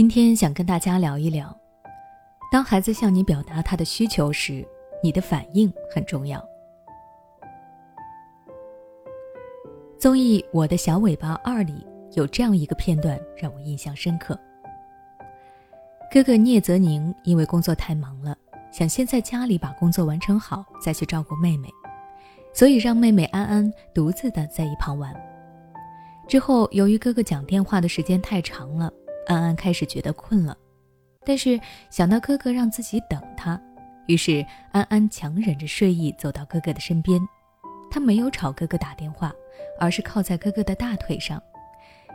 今天想跟大家聊一聊，当孩子向你表达他的需求时，你的反应很重要。综艺《我的小尾巴二》里有这样一个片段让我印象深刻。哥哥聂泽宁因为工作太忙了，想先在家里把工作完成好，再去照顾妹妹，所以让妹妹安安独自的在一旁玩。之后，由于哥哥讲电话的时间太长了。安安开始觉得困了，但是想到哥哥让自己等他，于是安安强忍着睡意走到哥哥的身边。他没有吵哥哥打电话，而是靠在哥哥的大腿上。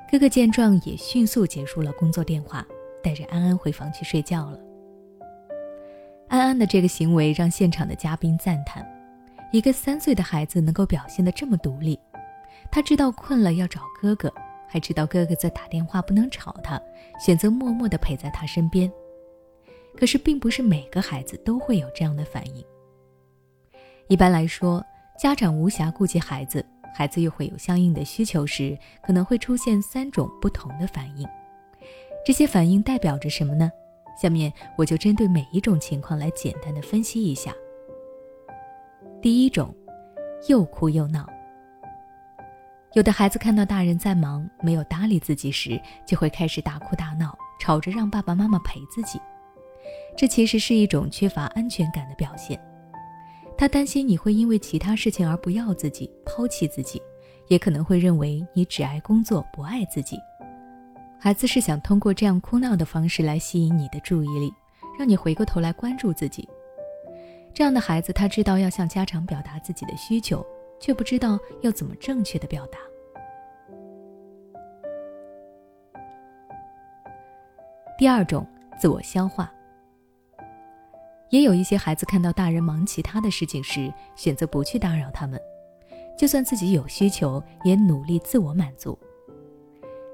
哥哥见状也迅速结束了工作电话，带着安安回房去睡觉了。安安的这个行为让现场的嘉宾赞叹：一个三岁的孩子能够表现得这么独立，他知道困了要找哥哥。还知道哥哥在打电话，不能吵他，选择默默地陪在他身边。可是，并不是每个孩子都会有这样的反应。一般来说，家长无暇顾及孩子，孩子又会有相应的需求时，可能会出现三种不同的反应。这些反应代表着什么呢？下面我就针对每一种情况来简单的分析一下。第一种，又哭又闹。有的孩子看到大人在忙，没有搭理自己时，就会开始大哭大闹，吵着让爸爸妈妈陪自己。这其实是一种缺乏安全感的表现。他担心你会因为其他事情而不要自己，抛弃自己，也可能会认为你只爱工作，不爱自己。孩子是想通过这样哭闹的方式来吸引你的注意力，让你回过头来关注自己。这样的孩子，他知道要向家长表达自己的需求。却不知道要怎么正确的表达。第二种，自我消化。也有一些孩子看到大人忙其他的事情时，选择不去打扰他们，就算自己有需求，也努力自我满足。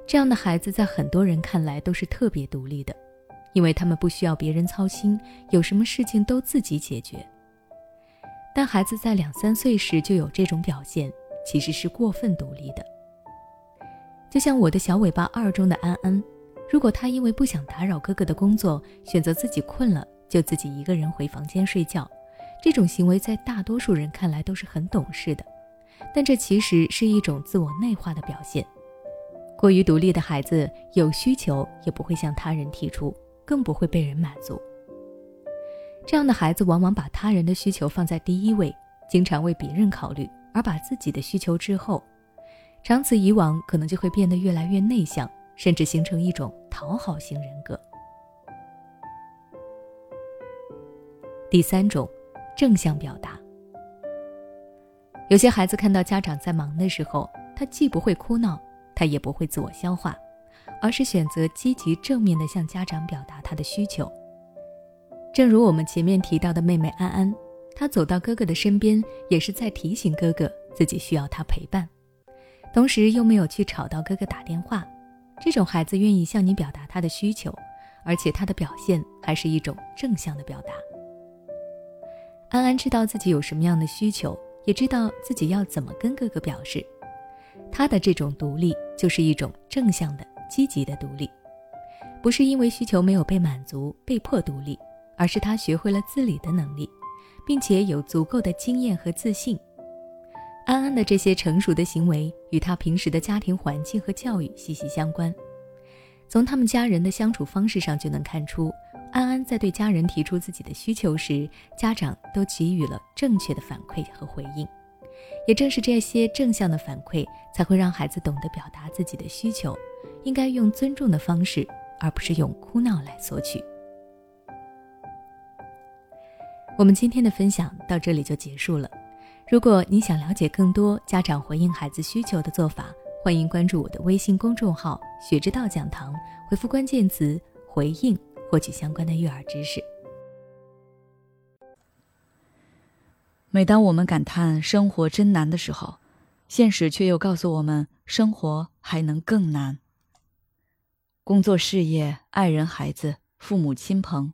这样的孩子在很多人看来都是特别独立的，因为他们不需要别人操心，有什么事情都自己解决。但孩子在两三岁时就有这种表现，其实是过分独立的。就像我的小尾巴二中的安安，如果他因为不想打扰哥哥的工作，选择自己困了就自己一个人回房间睡觉，这种行为在大多数人看来都是很懂事的，但这其实是一种自我内化的表现。过于独立的孩子有需求也不会向他人提出，更不会被人满足。这样的孩子往往把他人的需求放在第一位，经常为别人考虑，而把自己的需求滞后。长此以往，可能就会变得越来越内向，甚至形成一种讨好型人格。第三种，正向表达。有些孩子看到家长在忙的时候，他既不会哭闹，他也不会自我消化，而是选择积极正面的向家长表达他的需求。正如我们前面提到的妹妹安安，她走到哥哥的身边，也是在提醒哥哥自己需要他陪伴，同时又没有去吵到哥哥打电话。这种孩子愿意向你表达他的需求，而且他的表现还是一种正向的表达。安安知道自己有什么样的需求，也知道自己要怎么跟哥哥表示。他的这种独立就是一种正向的、积极的独立，不是因为需求没有被满足被迫独立。而是他学会了自理的能力，并且有足够的经验和自信。安安的这些成熟的行为与他平时的家庭环境和教育息息相关。从他们家人的相处方式上就能看出，安安在对家人提出自己的需求时，家长都给予了正确的反馈和回应。也正是这些正向的反馈，才会让孩子懂得表达自己的需求，应该用尊重的方式，而不是用哭闹来索取。我们今天的分享到这里就结束了。如果你想了解更多家长回应孩子需求的做法，欢迎关注我的微信公众号“学之道讲堂”，回复关键词“回应”获取相关的育儿知识。每当我们感叹生活真难的时候，现实却又告诉我们，生活还能更难。工作、事业、爱人、孩子、父母亲朋。